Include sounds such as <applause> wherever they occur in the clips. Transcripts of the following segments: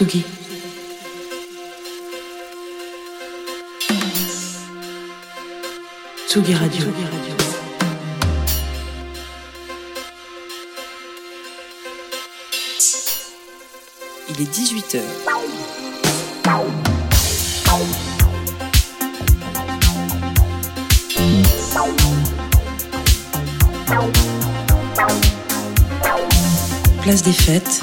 Tsugi. Tsugi Radio. Il est 18h. Place des fêtes.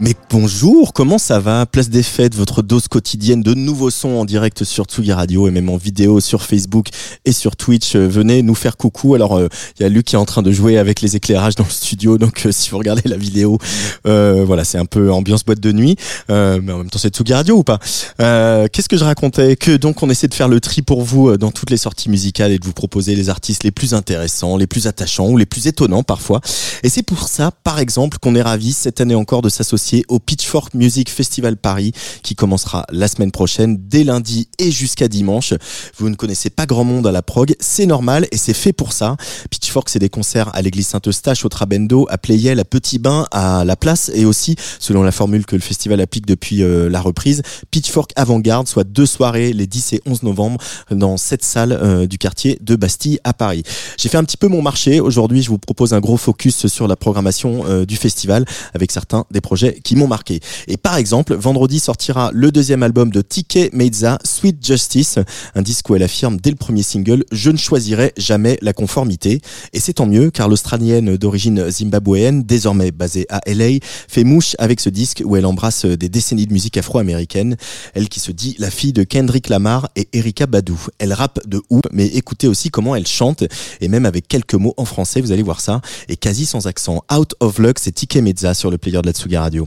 Mais bonjour, comment ça va? Place des fêtes, votre dose quotidienne de nouveaux sons en direct sur Tsugi Radio et même en vidéo sur Facebook et sur Twitch. Euh, venez nous faire coucou. Alors, euh, il y a Luc qui est en train de jouer avec les éclairages dans le studio, <laughs> donc euh, si vous regardez la vidéo, euh, voilà, c'est un peu ambiance boîte de nuit. Mais en même temps, c'est Tsugi Radio ou pas? Qu'est-ce que je racontais? Que donc, on essaie de faire le tri pour vous dans toutes les sorties musicales et de vous proposer les artistes les plus intéressants, les plus attachants ou les plus étonnants parfois. Et c'est pour ça, par exemple, qu'on est ravis cette année encore de s'associer au Pitchfork Music Festival Paris qui commencera la semaine prochaine dès lundi et jusqu'à dimanche. Vous ne connaissez pas grand monde à la prog, c'est normal et c'est fait pour ça. Pitchfork, c'est des concerts à l'église Saint-Eustache, au Trabendo, à Pleyel, à Petit Bain, à La Place et aussi, selon la formule que le festival applique depuis euh, la reprise, Pitchfork Avant-Garde, soit deux soirées les 10 et 11 novembre dans cette salle euh, du quartier de Bastille à Paris. J'ai fait un petit peu mon marché. Aujourd'hui, je vous propose un gros focus sur la programmation euh, du festival avec certains des projets qui m'ont marqué. Et par exemple, vendredi sortira le deuxième album de Tike Meiza, Sweet Justice, un disque où elle affirme dès le premier single Je ne choisirai jamais la conformité. Et c'est tant mieux car l'Australienne d'origine zimbabwéenne, désormais basée à LA, fait mouche avec ce disque où elle embrasse des décennies de musique afro-américaine. Elle qui se dit la fille de Kendrick Lamar et Erika Badu. Elle rappe de ouf, mais écoutez aussi comment elle chante et même avec quelques mots en français, vous allez voir ça, et quasi sans accent. Out of Luck, c'est Tike Mezza sur le player de la Tsuga Radio.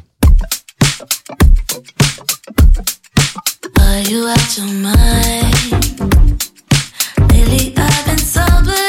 Are you out your mind? Lately I've been sobered up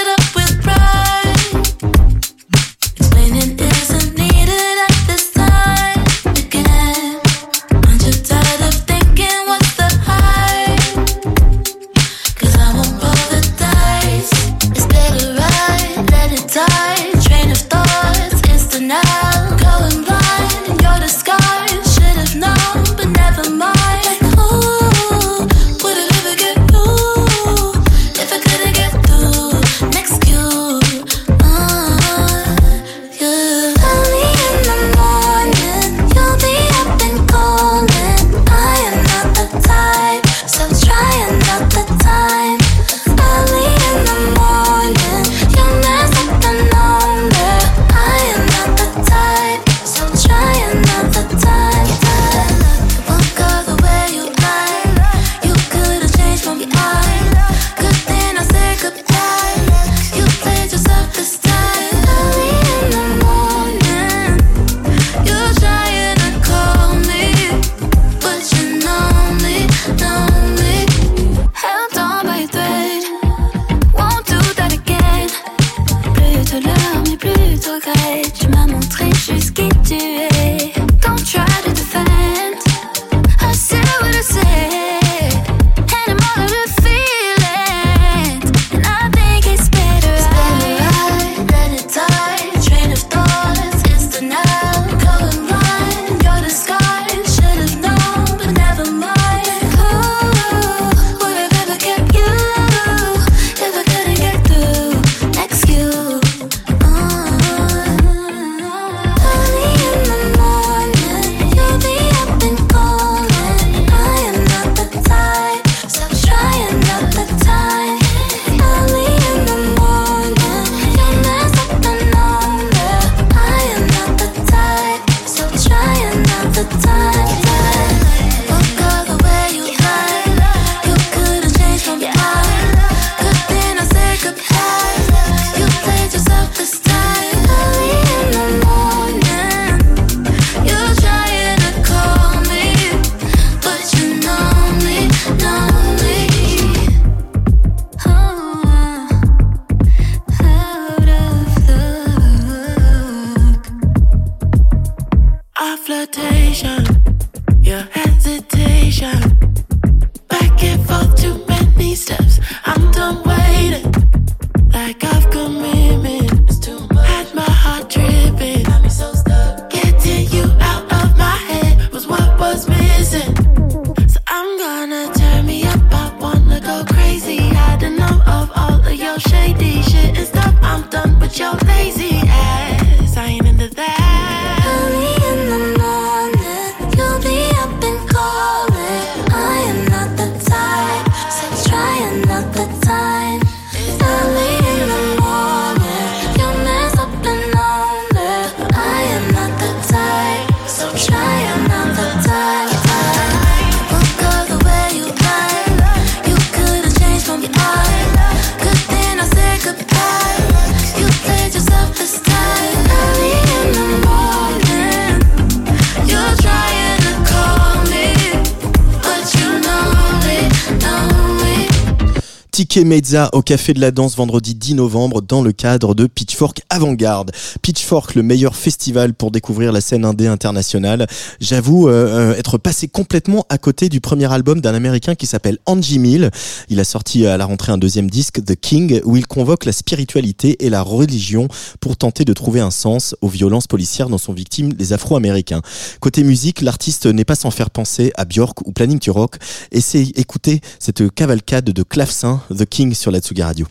Mezza au Café de la Danse vendredi 10 novembre dans le cadre de Pitchfork Avant-Garde. Pitchfork, le meilleur festival pour découvrir la scène indé internationale. J'avoue euh, euh, être passé complètement à côté du premier album d'un Américain qui s'appelle Angie Mill. Il a sorti à la rentrée un deuxième disque, The King, où il convoque la spiritualité et la religion pour tenter de trouver un sens aux violences policières dont sont victimes les Afro-Américains. Côté musique, l'artiste n'est pas sans faire penser à Björk ou Planning to Rock. Et c'est écouter cette cavalcade de clavecin, The King sur la Tsugi Radio.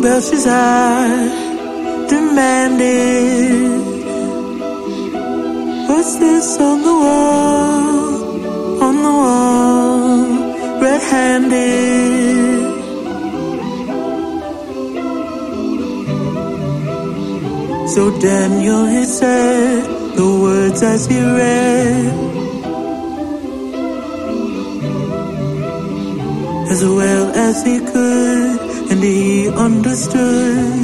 Walking Belshazzar demanded What's this on the wall? On the wall, red-handed So Daniel he said the words as he read As well as he could understood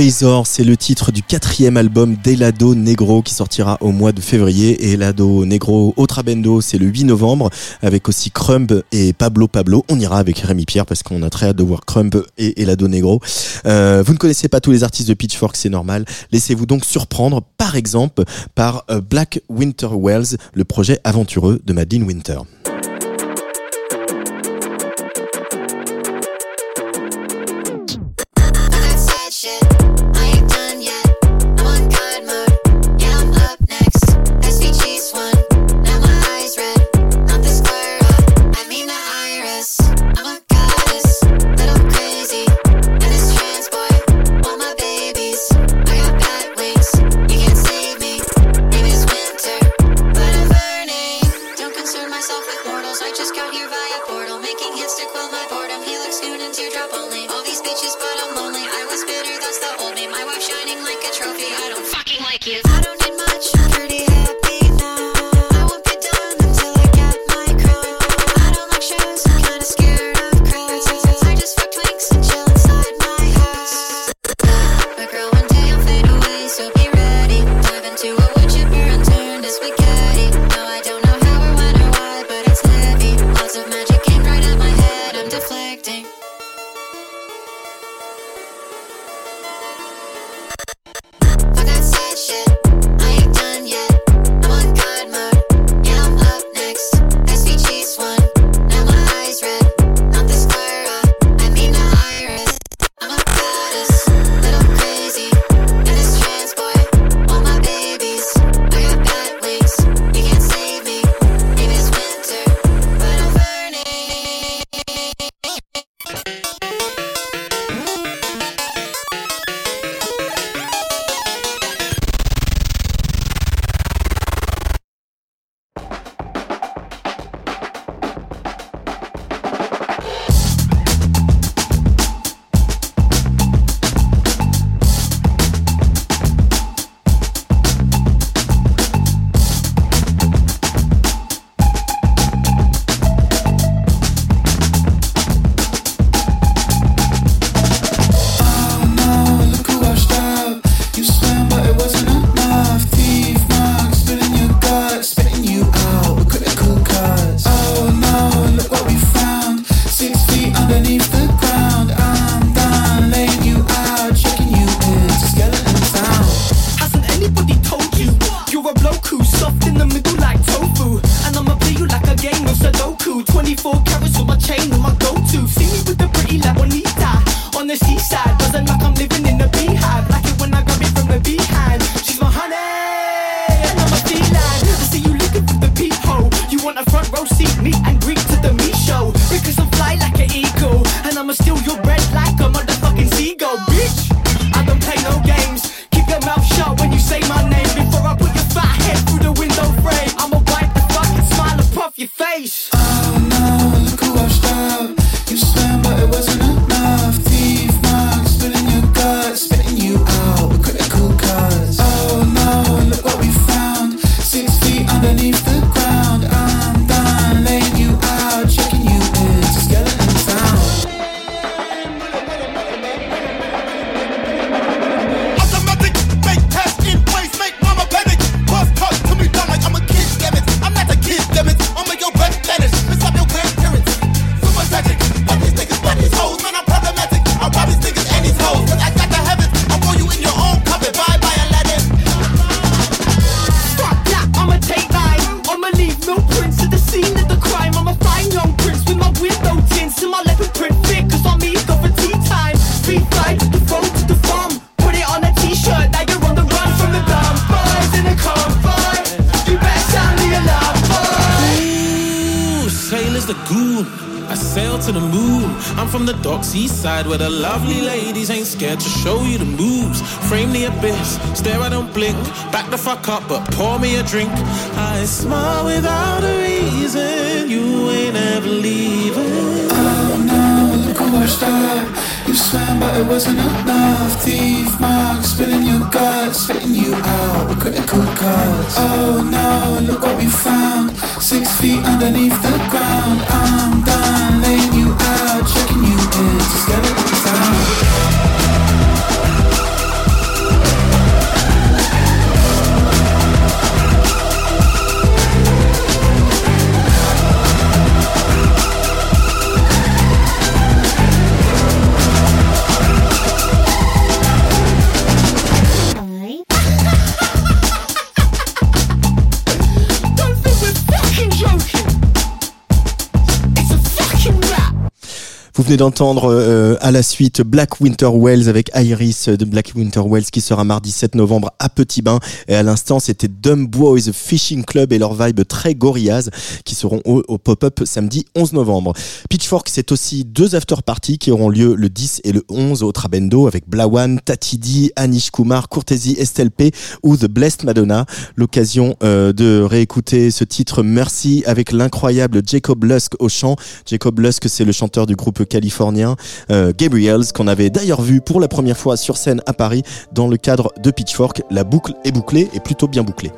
Phasor, c'est le titre du quatrième album d'Elado Negro qui sortira au mois de février. Et Elado Negro Otrabendo, c'est le 8 novembre avec aussi Crumb et Pablo Pablo. On ira avec Rémi Pierre parce qu'on a très hâte de voir Crumb et Elado Negro. Euh, vous ne connaissez pas tous les artistes de Pitchfork, c'est normal. Laissez-vous donc surprendre par exemple par euh, Black Winter Wells, le projet aventureux de Madeleine Winter. D'entendre euh, à la suite Black Winter Wells avec Iris de Black Winter Wells qui sera mardi 7 novembre à Petit Bain. Et à l'instant, c'était Dumb Boys Fishing Club et leur vibe très gorillaz qui seront au, pop-up samedi 11 novembre. Pitchfork, c'est aussi deux after-parties qui auront lieu le 10 et le 11 au Trabendo avec Blawan, Tatidi, Anish Kumar, Courtesy, Estelle P ou The Blessed Madonna. L'occasion euh, de réécouter ce titre Merci avec l'incroyable Jacob Lusk au chant. Jacob Lusk, c'est le chanteur du groupe californien euh, Gabriels qu'on avait d'ailleurs vu pour la première fois sur scène à Paris dans le cadre de Pitchfork. La boucle est bouclée et plutôt bien bouclée.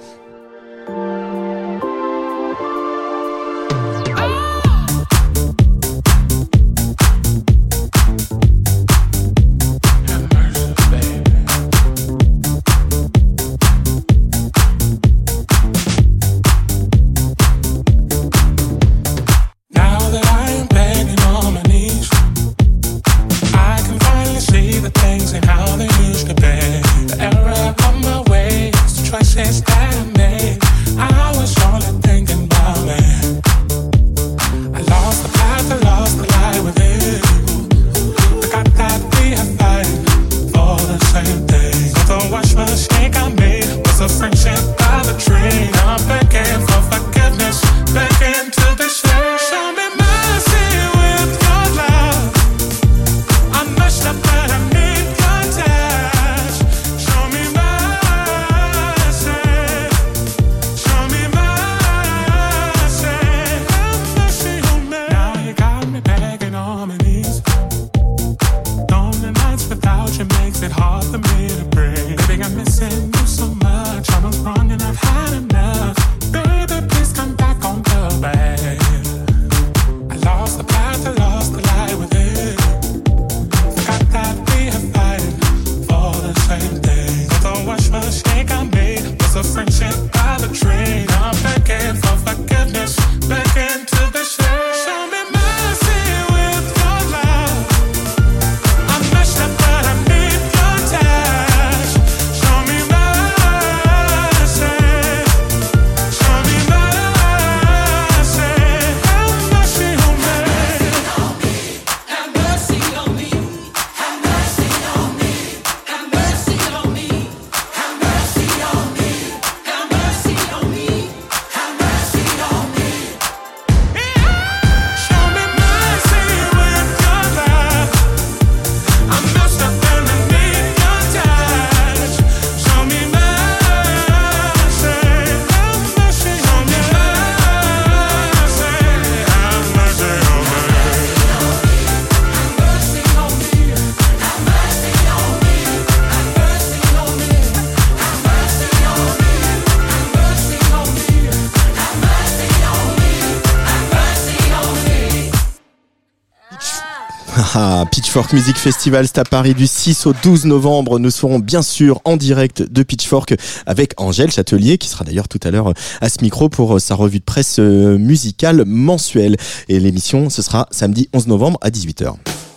<laughs> Ah, Pitchfork Music Festival, c'est à Paris du 6 au 12 novembre. Nous serons bien sûr en direct de Pitchfork avec Angèle Châtelier, qui sera d'ailleurs tout à l'heure à ce micro pour euh, sa revue de presse euh, musicale mensuelle. Et l'émission, ce sera samedi 11 novembre à 18h.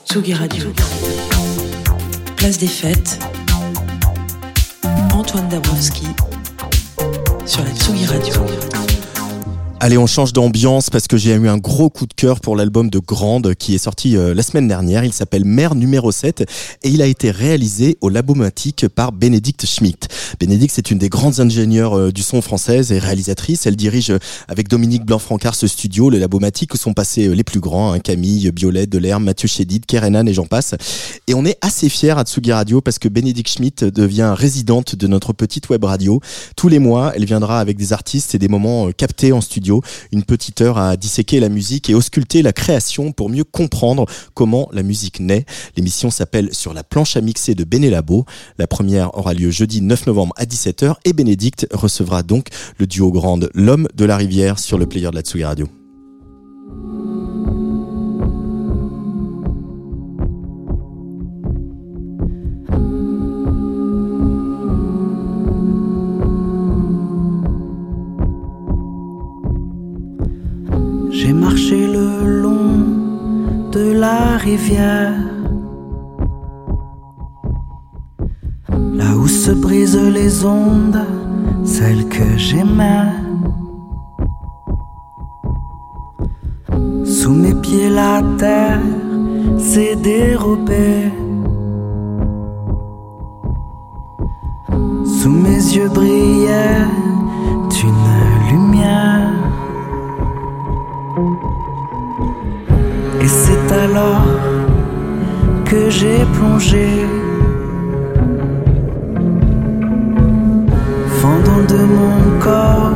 Tsugi Radio. Place des fêtes. Antoine Dabrowski sur la Tsugi Radio. Allez, on change d'ambiance parce que j'ai eu un gros coup de cœur pour l'album de Grande qui est sorti euh, la semaine dernière. Il s'appelle Mère numéro 7 et il a été réalisé au Labomatique par Bénédicte Schmidt. Bénédicte, c'est une des grandes ingénieures euh, du son française et réalisatrice. Elle dirige euh, avec Dominique Blanc-Francard ce studio, le Labomatique, où sont passés les plus grands, hein, Camille, Biolette, Delerme, Mathieu Chédid, Kerenan et j'en passe. Et on est assez fiers à Tsugi Radio parce que Bénédicte Schmidt devient résidente de notre petite web radio. Tous les mois, elle viendra avec des artistes et des moments captés en studio. Une petite heure à disséquer la musique et ausculter la création pour mieux comprendre comment la musique naît. L'émission s'appelle Sur la planche à mixer de Bénélabo. La première aura lieu jeudi 9 novembre à 17h et Bénédicte recevra donc le duo grande L'homme de la rivière sur le player de la Tsugi Radio. La rivière, là où se brisent les ondes, celles que j'aimais. Sous mes pieds la terre s'est dérobée. Sous mes yeux brillait c'est alors que j'ai plongé. Fendant de mon corps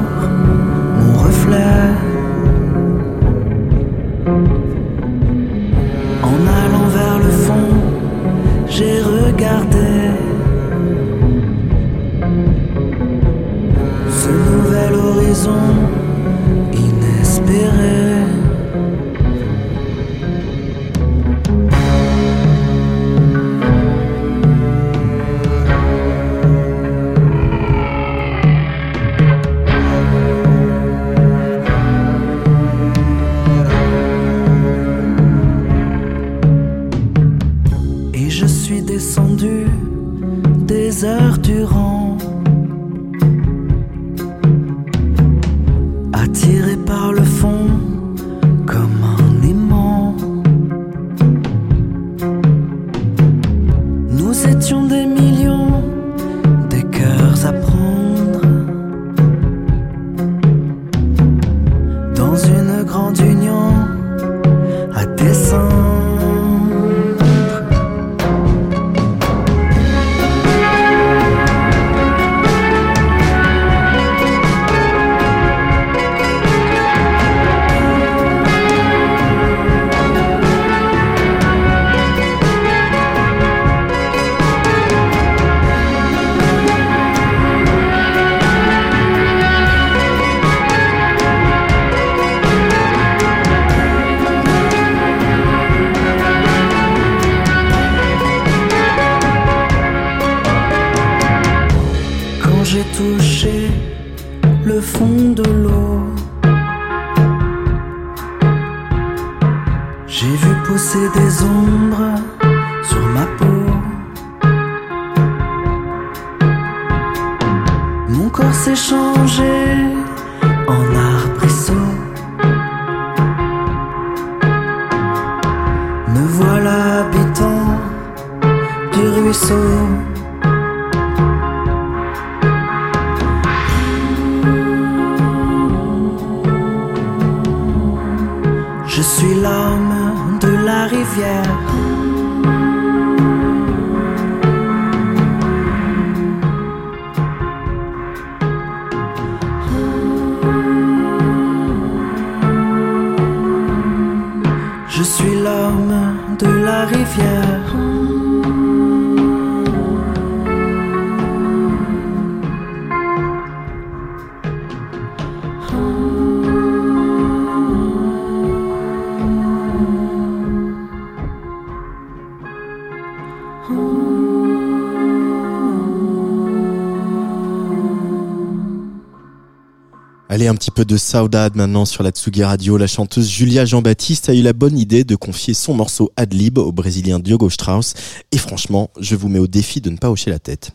de saudade maintenant sur la Tsugi Radio. La chanteuse Julia Jean-Baptiste a eu la bonne idée de confier son morceau Adlib au Brésilien Diogo Strauss. Et franchement, je vous mets au défi de ne pas hocher la tête.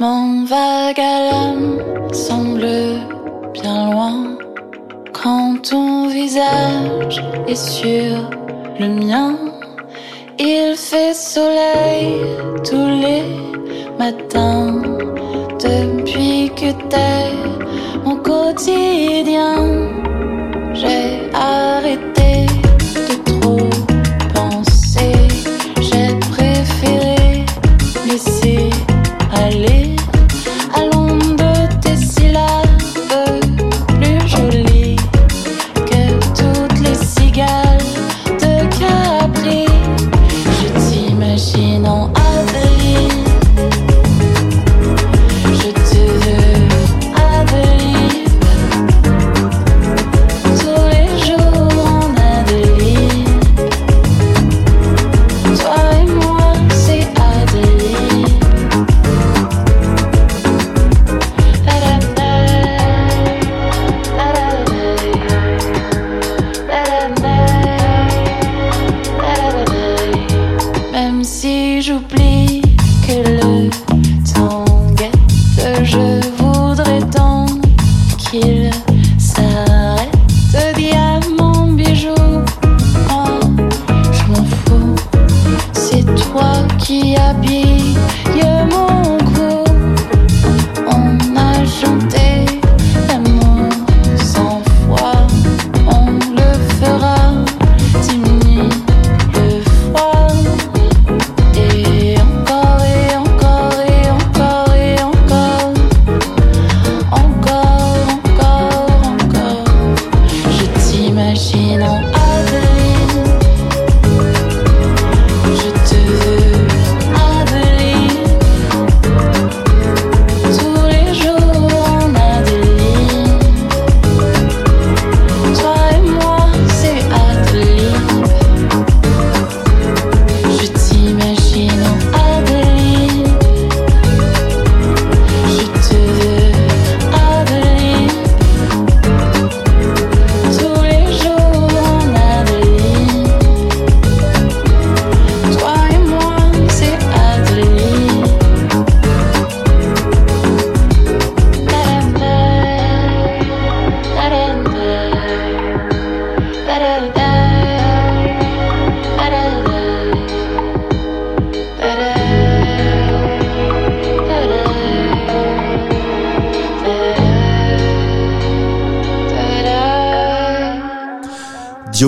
Mon semble bien loin quand ton visage est sur le mien. Il fait soleil tous les matins depuis que t'es mon quotidien. J'ai arrêté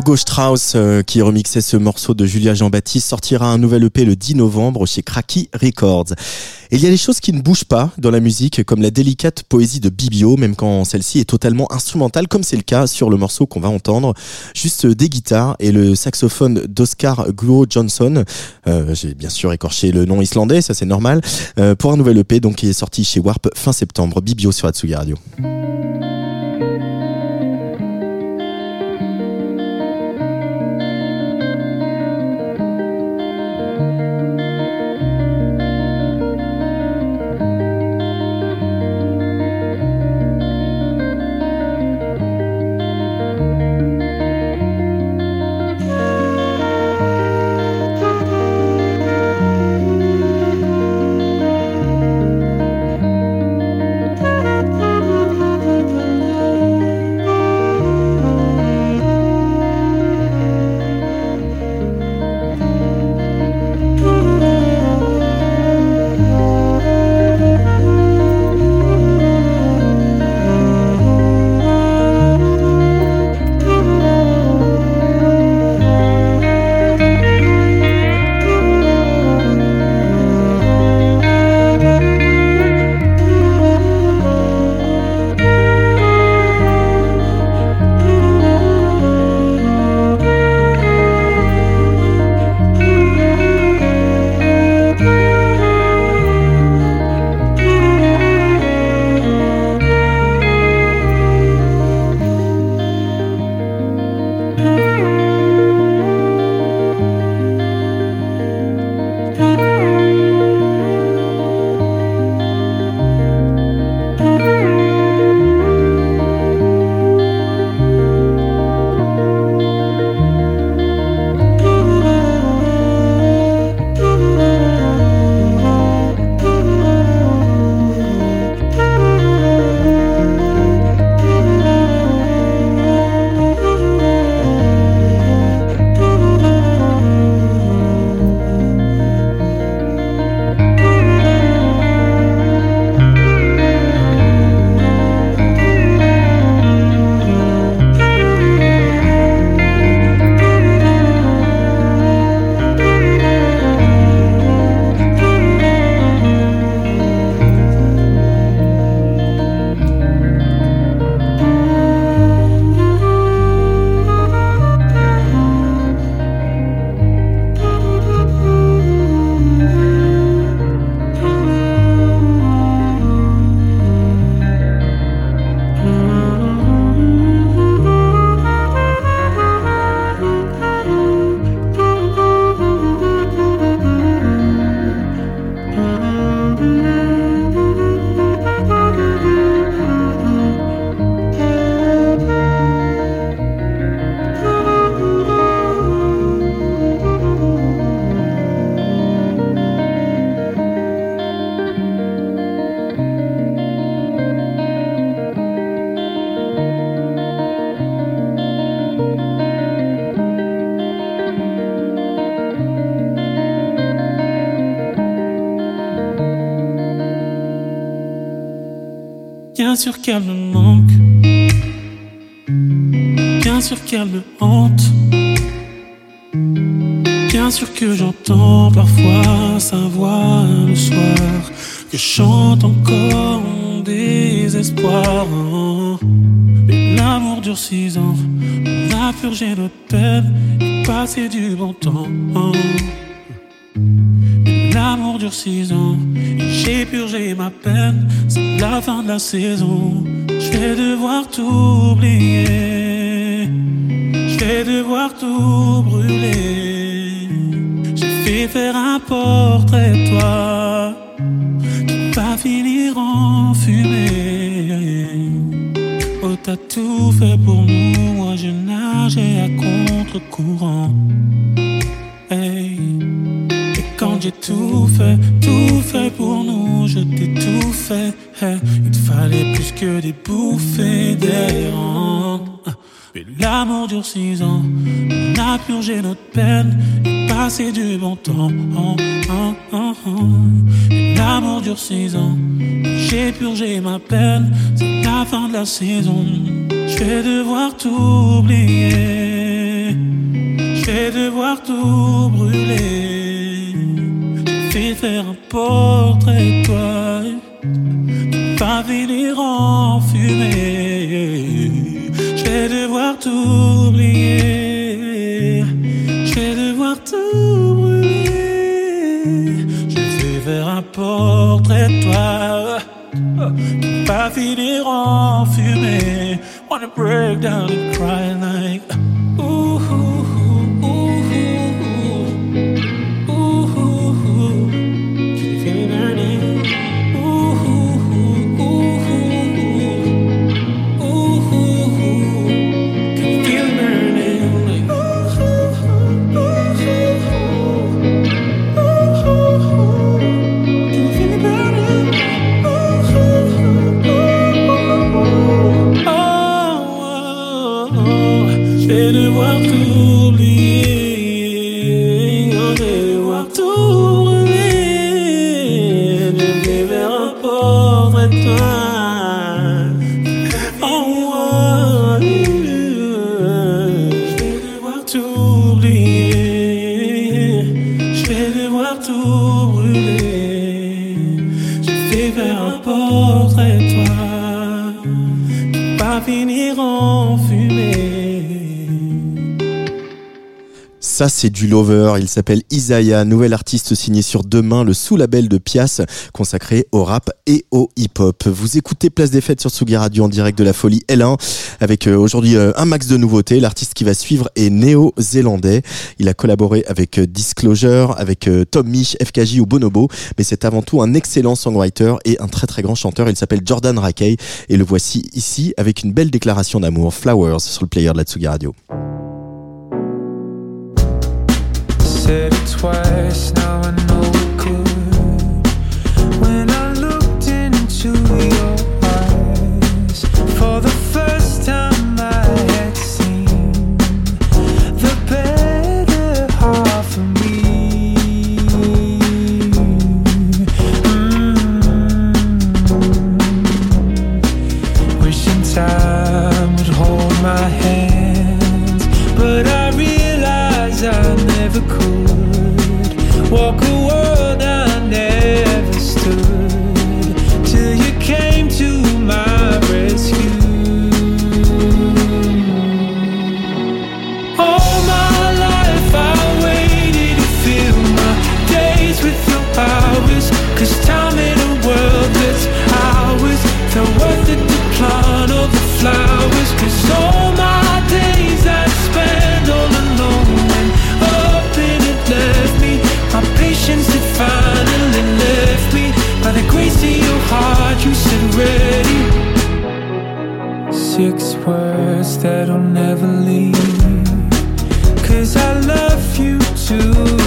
Diogo Strauss, euh, qui remixait ce morceau de Julia Jean-Baptiste, sortira un nouvel EP le 10 novembre chez Cracky Records. Et il y a des choses qui ne bougent pas dans la musique, comme la délicate poésie de Bibio, même quand celle-ci est totalement instrumentale, comme c'est le cas sur le morceau qu'on va entendre. Juste des guitares et le saxophone d'Oscar Glo Johnson. Euh, J'ai bien sûr écorché le nom islandais, ça c'est normal. Euh, pour un nouvel EP, donc qui est sorti chez Warp fin septembre. Bibio sur Atsugi Radio. ans. On a purgé nos peines et passé du bon temps. L'amour dure 6 ans. Et j'ai purgé ma peine. C'est la fin de la saison. Je vais devoir tout oublier. Je vais devoir tout brûler. J'ai fait faire un portrait, de toi, qui va finir en fumée. T'as tout fait pour nous, moi je nageais à contre-courant. Hey. Et quand j'ai tout fait, tout fait pour nous, je t'ai tout fait. Il te fallait plus que des bouffées d'air. Mais l'amour dure six ans, on a purgé notre peine passé du bon temps. Oh, oh, oh, oh. L'amour dure six ans, j'ai purgé ma peine, c'est la fin de la saison. Je vais devoir tout oublier, je vais devoir tout brûler. Fait faire un portrait de toi va finir en fumée. Je vais devoir tout oublier. De toi. Va finir en fumée. Wanna break down and cry like. Ooh, Ça, c'est du lover. Il s'appelle Isaiah, nouvel artiste signé sur Demain, le sous-label de Pias, consacré au rap et au hip-hop. Vous écoutez Place des Fêtes sur Tsugi Radio en direct de la folie L1, avec euh, aujourd'hui euh, un max de nouveautés. L'artiste qui va suivre est néo-zélandais. Il a collaboré avec euh, Disclosure, avec Tom Mich, FKJ ou Bonobo, mais c'est avant tout un excellent songwriter et un très très grand chanteur. Il s'appelle Jordan Rakey et le voici ici avec une belle déclaration d'amour, Flowers, sur le player de la Tsugi Radio. Twice, now I know Six words that'll never leave. Cause I love you too,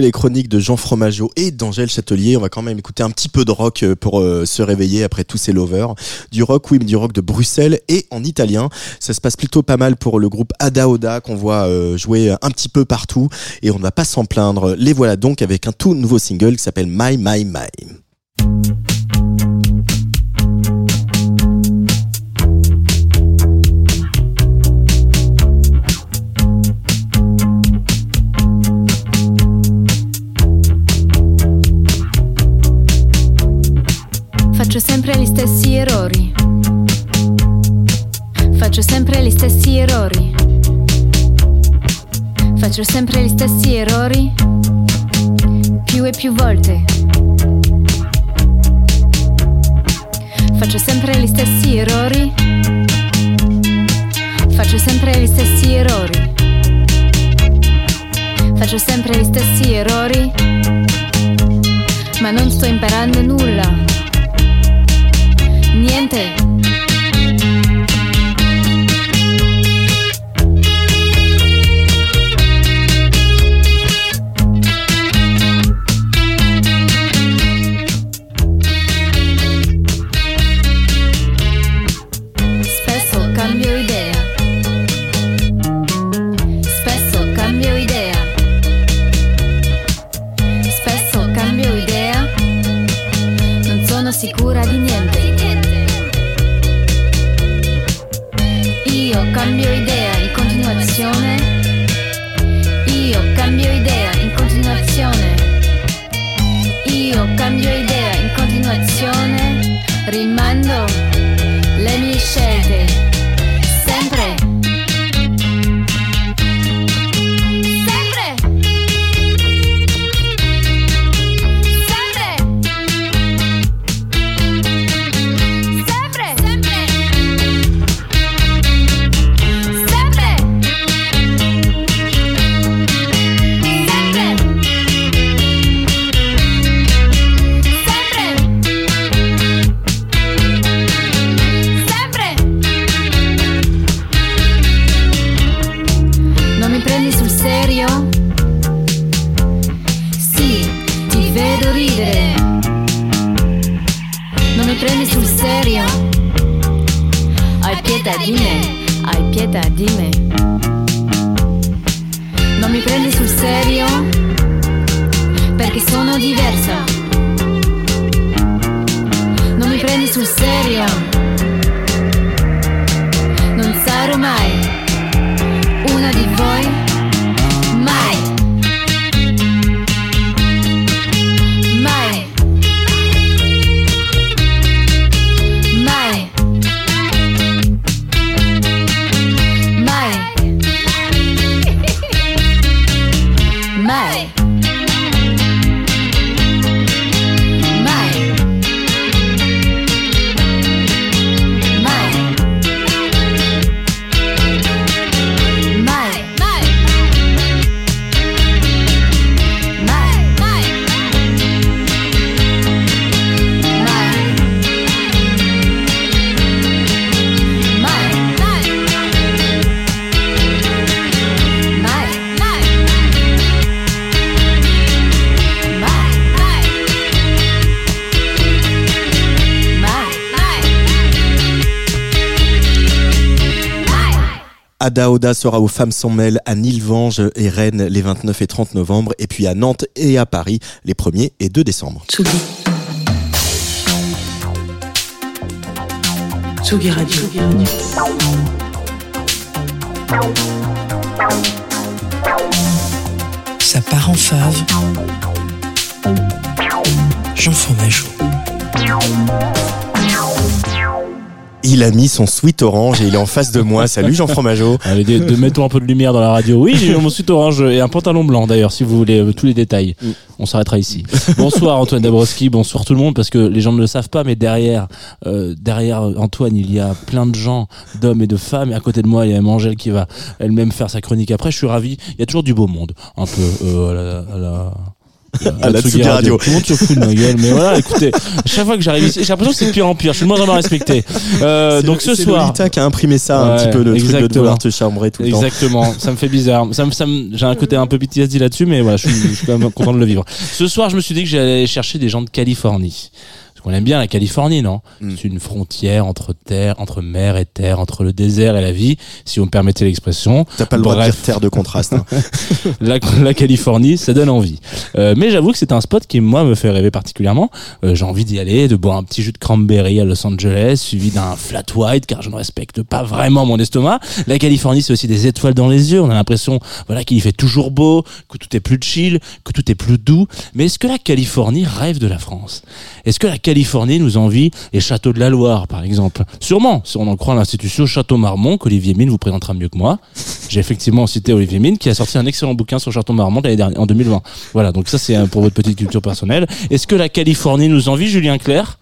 les chroniques de Jean Fromageau et d'Angèle Châtelier, on va quand même écouter un petit peu de rock euh, pour euh, se réveiller après tous ces lovers. Du rock, oui, mais du rock de Bruxelles et en italien. Ça se passe plutôt pas mal pour le groupe Ada Oda qu'on voit euh, jouer un petit peu partout et on ne va pas s'en plaindre. Les voilà donc avec un tout nouveau single qui s'appelle My My My. Sempre gli stessi errori. Faccio sempre gli stessi errori. Faccio sempre gli stessi errori. Più e più volte. Faccio sempre gli stessi errori. Faccio sempre gli stessi errori. Faccio sempre gli stessi errori. Ma non sto imparando nulla. Niente. Prendi sul serio? Hai pietà di me, hai pietà di me. Non mi prendi sul serio? Perché sono diversa. Non mi prendi sul serio? Non sarò mai una di voi. Mai. Ada Oda sera aux Femmes sans mêle à Nilvange et Rennes les 29 et 30 novembre, et puis à Nantes et à Paris les 1er et 2 décembre. Tsugi. Tsugi Radio. Ça part en fave. Jean Fromageau. Il a mis son sweat orange et il est en face de moi. <laughs> Salut Jean Fromageau. Allez, de, de mettons un peu de lumière dans la radio. Oui, j'ai mon suite orange et un pantalon blanc d'ailleurs, si vous voulez euh, tous les détails. On s'arrêtera ici. Bonsoir Antoine Dabrowski, bonsoir tout le monde, parce que les gens ne le savent pas, mais derrière, euh, derrière Antoine, il y a plein de gens, d'hommes et de femmes. Et à côté de moi, il y a même Angèle qui va elle-même faire sa chronique après. Je suis ravi. Il y a toujours du beau monde, un peu euh, à la- à la À la Tsugi Radio. Tout le monde se fout de ma gueule, mais voilà, écoutez, chaque fois que j'arrive ici, j'ai l'impression que c'est de pire en pire. Je suis de moins en moins respecté. Euh, C'est- donc ce c'est soir. Lolita qui a imprimé ça un petit peu le truc de exactement. vouloir te chambrer tout le temps. Exactement, ça me fait bizarre. Ça me, ça me- j'ai un côté un peu PTSD là-dessus, mais voilà, je suis, je suis quand même content de le vivre. Ce soir, je me suis dit que j'allais chercher des gens de Californie. Parce qu'on aime bien la Californie, non Mm. C'est une frontière entre terre, entre mer et terre, entre le désert et la vie, si vous me permettez l'expression. T'as pas le droit de Bref. dire terre de contraste. hein. <laughs> <laughs> la, la Californie, ça donne envie. Euh, mais j'avoue que c'est un spot qui, moi, me fait rêver particulièrement. Euh, J'ai envie d'y aller, de boire un petit jus de cranberry à Los Angeles, suivi d'un flat white, car je ne respecte pas vraiment mon estomac. La Californie, c'est aussi des étoiles dans les yeux. On a l'impression, voilà, qu'il y fait toujours beau, que tout est plus chill, que tout est plus doux. Mais est-ce que la Californie rêve de la France? Est-ce que la Californie nous envie les châteaux de la Loire, par exemple Sûrement, si on en croit l'institution Château Marmont, qu'Olivier Mine vous présentera mieux que moi. J'ai effectivement cité Olivier Mine, qui a sorti un excellent bouquin sur Château Marmont l'année dernière, en 2020. Voilà, donc ça c'est euh, pour votre petite culture personnelle. Est-ce que la Californie nous envie, Julien Clerc?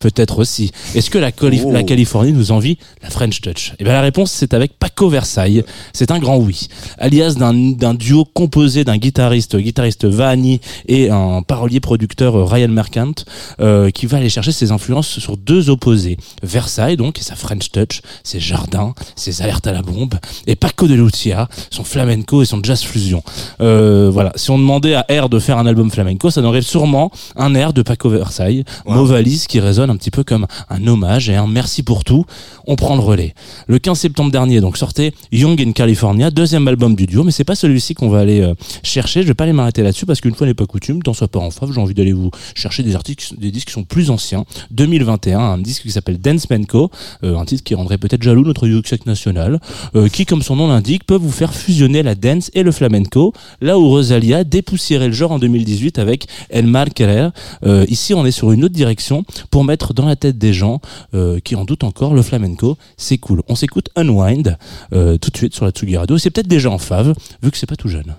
Peut-être aussi. Est-ce que la, Cali- Oh. la Californie nous envie la French Touch? Eh bien la réponse c'est avec Paco Versailles. C'est un grand oui. Alias d'un duo composé d'un guitariste, guitariste Vahani et un parolier producteur euh, Ryan Mercant, euh, qui va aller chercher ses influences sur deux opposés. Versailles donc et sa French Touch, ses jardins, ses alertes à la bombe, et Paco de Lucia, son flamenco et son jazz fusion. Euh, voilà. Si on demandait à R de faire un album flamenco, ça n'aurait sûrement un air de Paco Versailles, mot valise qui résonne un petit peu comme un hommage et un merci pour tout. On prend le relais. Le 15 septembre dernier, donc sortait Young in California, deuxième album du duo, mais c'est pas celui-ci qu'on va aller euh, chercher. Je vais pas aller m'arrêter là-dessus parce qu'une fois n'est pas coutume, tant soit pas en fave, j'ai envie d'aller vous chercher des articles, des disques qui sont plus anciens. 2021, un disque qui s'appelle Dance Menko, euh, un titre qui rendrait peut-être jaloux notre Yuxek national, euh, qui, comme son nom l'indique, peut vous faire fusionner la dance et le flamenco. Là où Rosalia dépoussiérait le genre en 2018 avec El Mal Querer. Euh, ici, on est sur une autre direction pour mettre dans la tête des gens euh, qui en doutent encore le flamenco. C'est cool. On s'écoute Unwind euh, tout de suite sur la Tsugi Radio. C'est peut-être déjà en fave, vu que c'est pas tout jeune.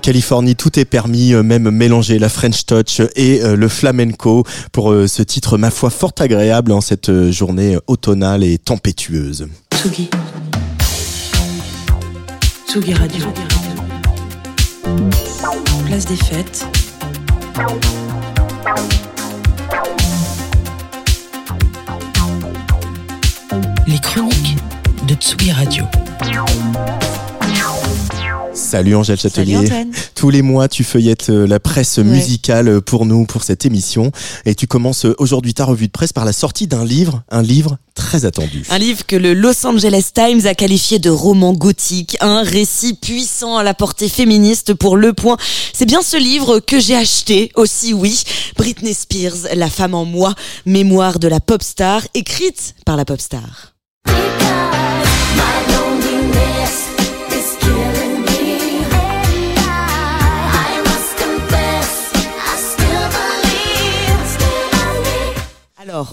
Californie, tout est permis, euh, même mélanger la French touch et euh, le flamenco pour euh, ce titre, ma foi, fort agréable en cette journée automnale et tempétueuse. Tsugi. Tsugi Radio. Place des fêtes. Les chroniques de Tsugi Radio. Salut Angèle Châtelier. Salut. <laughs> Tous les mois, tu feuillettes euh, la presse musicale pour nous, pour cette émission. Et tu commences euh, aujourd'hui ta revue de presse par la sortie d'un livre, un livre très attendu. Un livre que le Los Angeles Times a qualifié de roman gothique, un récit puissant à la portée féministe pour Le Point. C'est bien ce livre que j'ai acheté aussi, oui. Britney Spears, La femme en moi, mémoire de la pop star, écrite par la pop star.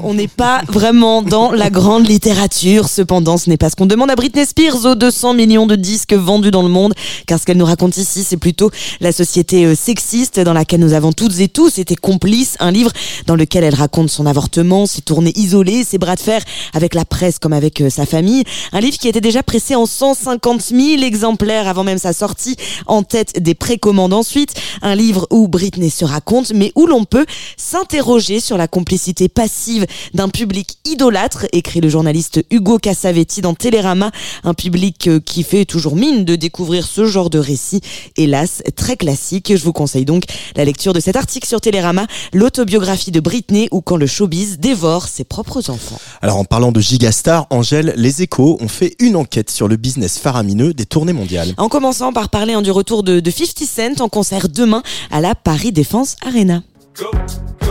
On n'est pas vraiment dans la grande littérature. Cependant, ce n'est pas ce qu'on demande à Britney Spears aux 200 millions de disques vendus dans le monde. Car ce qu'elle nous raconte ici, c'est plutôt la société euh, sexiste dans laquelle nous avons toutes et tous été complices. Un livre dans lequel elle raconte son avortement, ses tournées isolées, ses bras de fer avec la presse comme avec euh, sa famille. Un livre qui était déjà pressé en 150 000 exemplaires avant même sa sortie, en tête des précommandes ensuite. Un livre où Britney se raconte, mais où l'on peut s'interroger sur la complicité passive d'un public idolâtre, écrit le journaliste Hugo Cassavetti dans Télérama, un public euh, qui fait toujours mine de découvrir ce genre de récit, hélas très classique. Je vous conseille donc la lecture de cet article sur Télérama, l'autobiographie de Britney ou quand le showbiz dévore ses propres enfants. Alors en parlant de gigastar, Angèle, les échos ont fait une enquête sur le business faramineux des tournées mondiales. En commençant par parler hein, du retour de, de 50 Cent en concert demain à la Paris Défense Arena. Go, go, go,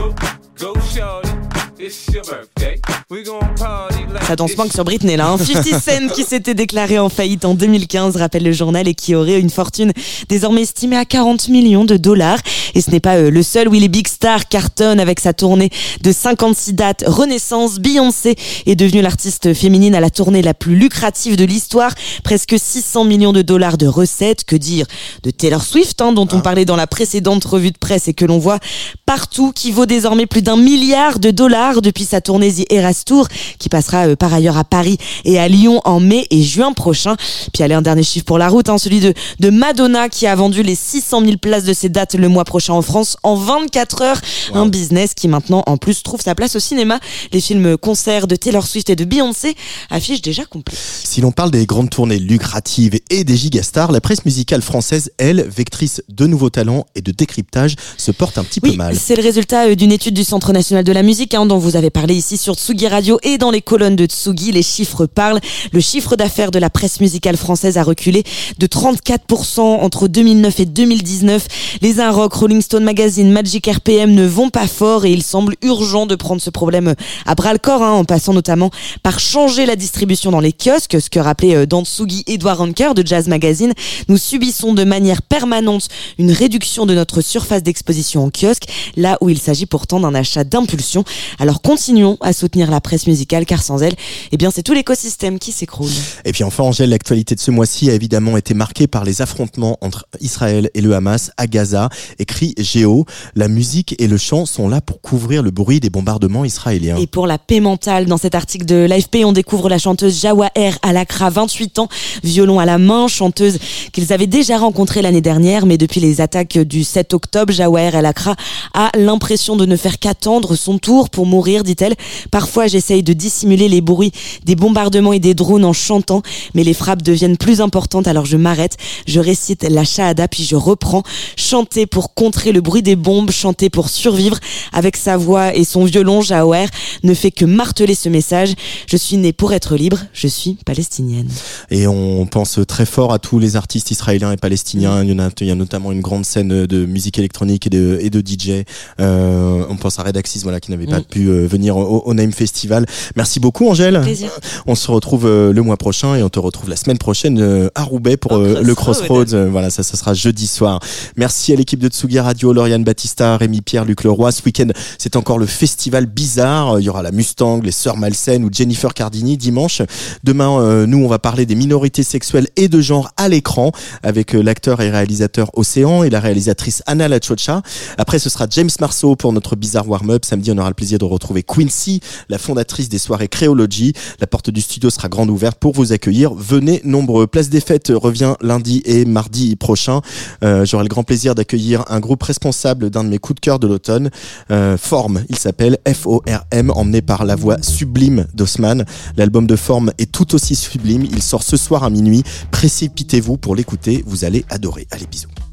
Ça danse manque sur Britney là. Hein. <laughs> 50 Cent qui s'était déclaré en faillite en 2015, rappelle le journal, et qui aurait une fortune désormais estimée à 40 millions de dollars. Et ce n'est pas euh, le seul où les big stars cartonnent avec sa tournée de 56 dates. Renaissance, Beyoncé est devenue l'artiste féminine à la tournée la plus lucrative de l'histoire. Presque 600 millions de dollars de recettes. Que dire de Taylor Swift, hein, dont on parlait dans la précédente revue de presse et que l'on voit partout, qui vaut désormais plus d'un milliard de dollars depuis sa tournée The Eras Tour, qui passera euh, par ailleurs à Paris et à Lyon en mai et juin prochain. Puis allez, un dernier chiffre pour la route, hein, celui de, de Madonna qui a vendu les 600 000 places de ses dates le mois prochain en France en 24 heures. Un business qui maintenant en plus trouve sa place au cinéma. Les films concerts de Taylor Swift et de Beyoncé affichent déjà complet. Si l'on parle des grandes tournées lucratives et des gigastars, la presse musicale française, elle, vectrice de nouveaux talents et de décryptage, se porte un petit peu mal. c'est le résultat euh, d'une étude du Centre national de la musique hein, dont vous avez parlé ici sur Tsugi Radio et dans les colonnes de Tsugi. Les chiffres parlent. Le chiffre d'affaires de la presse musicale française a reculé de 34% entre 2009 et 2019. Les Un Rock, Rolling Stone Magazine, Magic RPM ne vont pas fort et il semble urgent de prendre ce problème à bras le corps, hein, en passant notamment par changer la distribution dans les kiosques, ce que rappelait euh, dans Tsugi Edouard Anker de Jazz Magazine. Nous subissons de manière permanente une réduction de notre surface d'exposition en kiosque, là où il s'agit pourtant d'un achat d'impulsion. Alors continuons à soutenir la presse musicale car sans elle, eh bien c'est tout l'écosystème qui s'écroule. Et puis enfin, Angèle, l'actualité de ce mois-ci a évidemment été marquée par les affrontements entre Israël et le Hamas à Gaza. Écrit Géo, la musique et le chant sont là pour couvrir le bruit des bombardements israéliens. Et pour la paix mentale, dans cet article de l'AFP, on découvre la chanteuse Jawaher Alakra, 28 ans, violon à la main, chanteuse qu'ils avaient déjà rencontrée l'année dernière, mais depuis les attaques du 7 octobre, Jawaher Alakra a l'impression de ne faire qu'attendre son tour pour mourir, dit-elle. Parfois, j'essaye de dissimuler les bruits des bombardements et des drones en chantant, mais les frappes deviennent plus importantes, alors je m'arrête, je récite la shahada, puis je reprends. Chanter pour contrer le bruit des bombes, chanter pour survivre. Avec sa voix et son violon, Jawaher ne fait que marteler ce message. Je suis née pour être libre, je suis palestinienne. Et on pense très fort à tous les artistes israéliens et palestiniens. Il y, en a, il y a notamment une grande scène de musique électronique et de, et de DJ. Euh, on pense à Redaxis, voilà, qui n'avait pas Mm. Pu euh, venir au, au Name Festival. Merci beaucoup Angèle. Plaisir. On se retrouve euh, le mois prochain et on te retrouve la semaine prochaine euh, à Roubaix pour le Crossroads. Voilà, ça, ça sera jeudi soir. Merci à l'équipe de Tsugi Radio, Lauriane Battista, Rémi Pierre, Luc Leroy. Ce week-end, c'est encore le festival bizarre. Il y aura la Mustang, les Sœurs Malsaines ou Jennifer Cardini dimanche. Demain, nous, on va parler des minorités sexuelles et de genre à l'écran avec l'acteur et réalisateur Océan et la réalisatrice Anna Lachocha. Après, ce sera James Marceau pour notre bizarre warm-up. Samedi, on aura le plaisir de retrouver Quincy, la fondatrice des soirées Créology. La porte du studio sera grande ouverte pour vous accueillir. Venez nombreux. Place des Fêtes revient lundi et mardi prochain. Euh, J'aurai le grand plaisir d'accueillir un groupe responsable d'un de mes coups de cœur de l'automne. Euh, Forme, il s'appelle F-O-R-M, emmené par la voix sublime d'Osman. L'album de Forme est tout aussi sublime. Il sort ce soir à minuit. Précipitez-vous pour l'écouter. Vous allez adorer. Allez, bisous.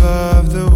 Above the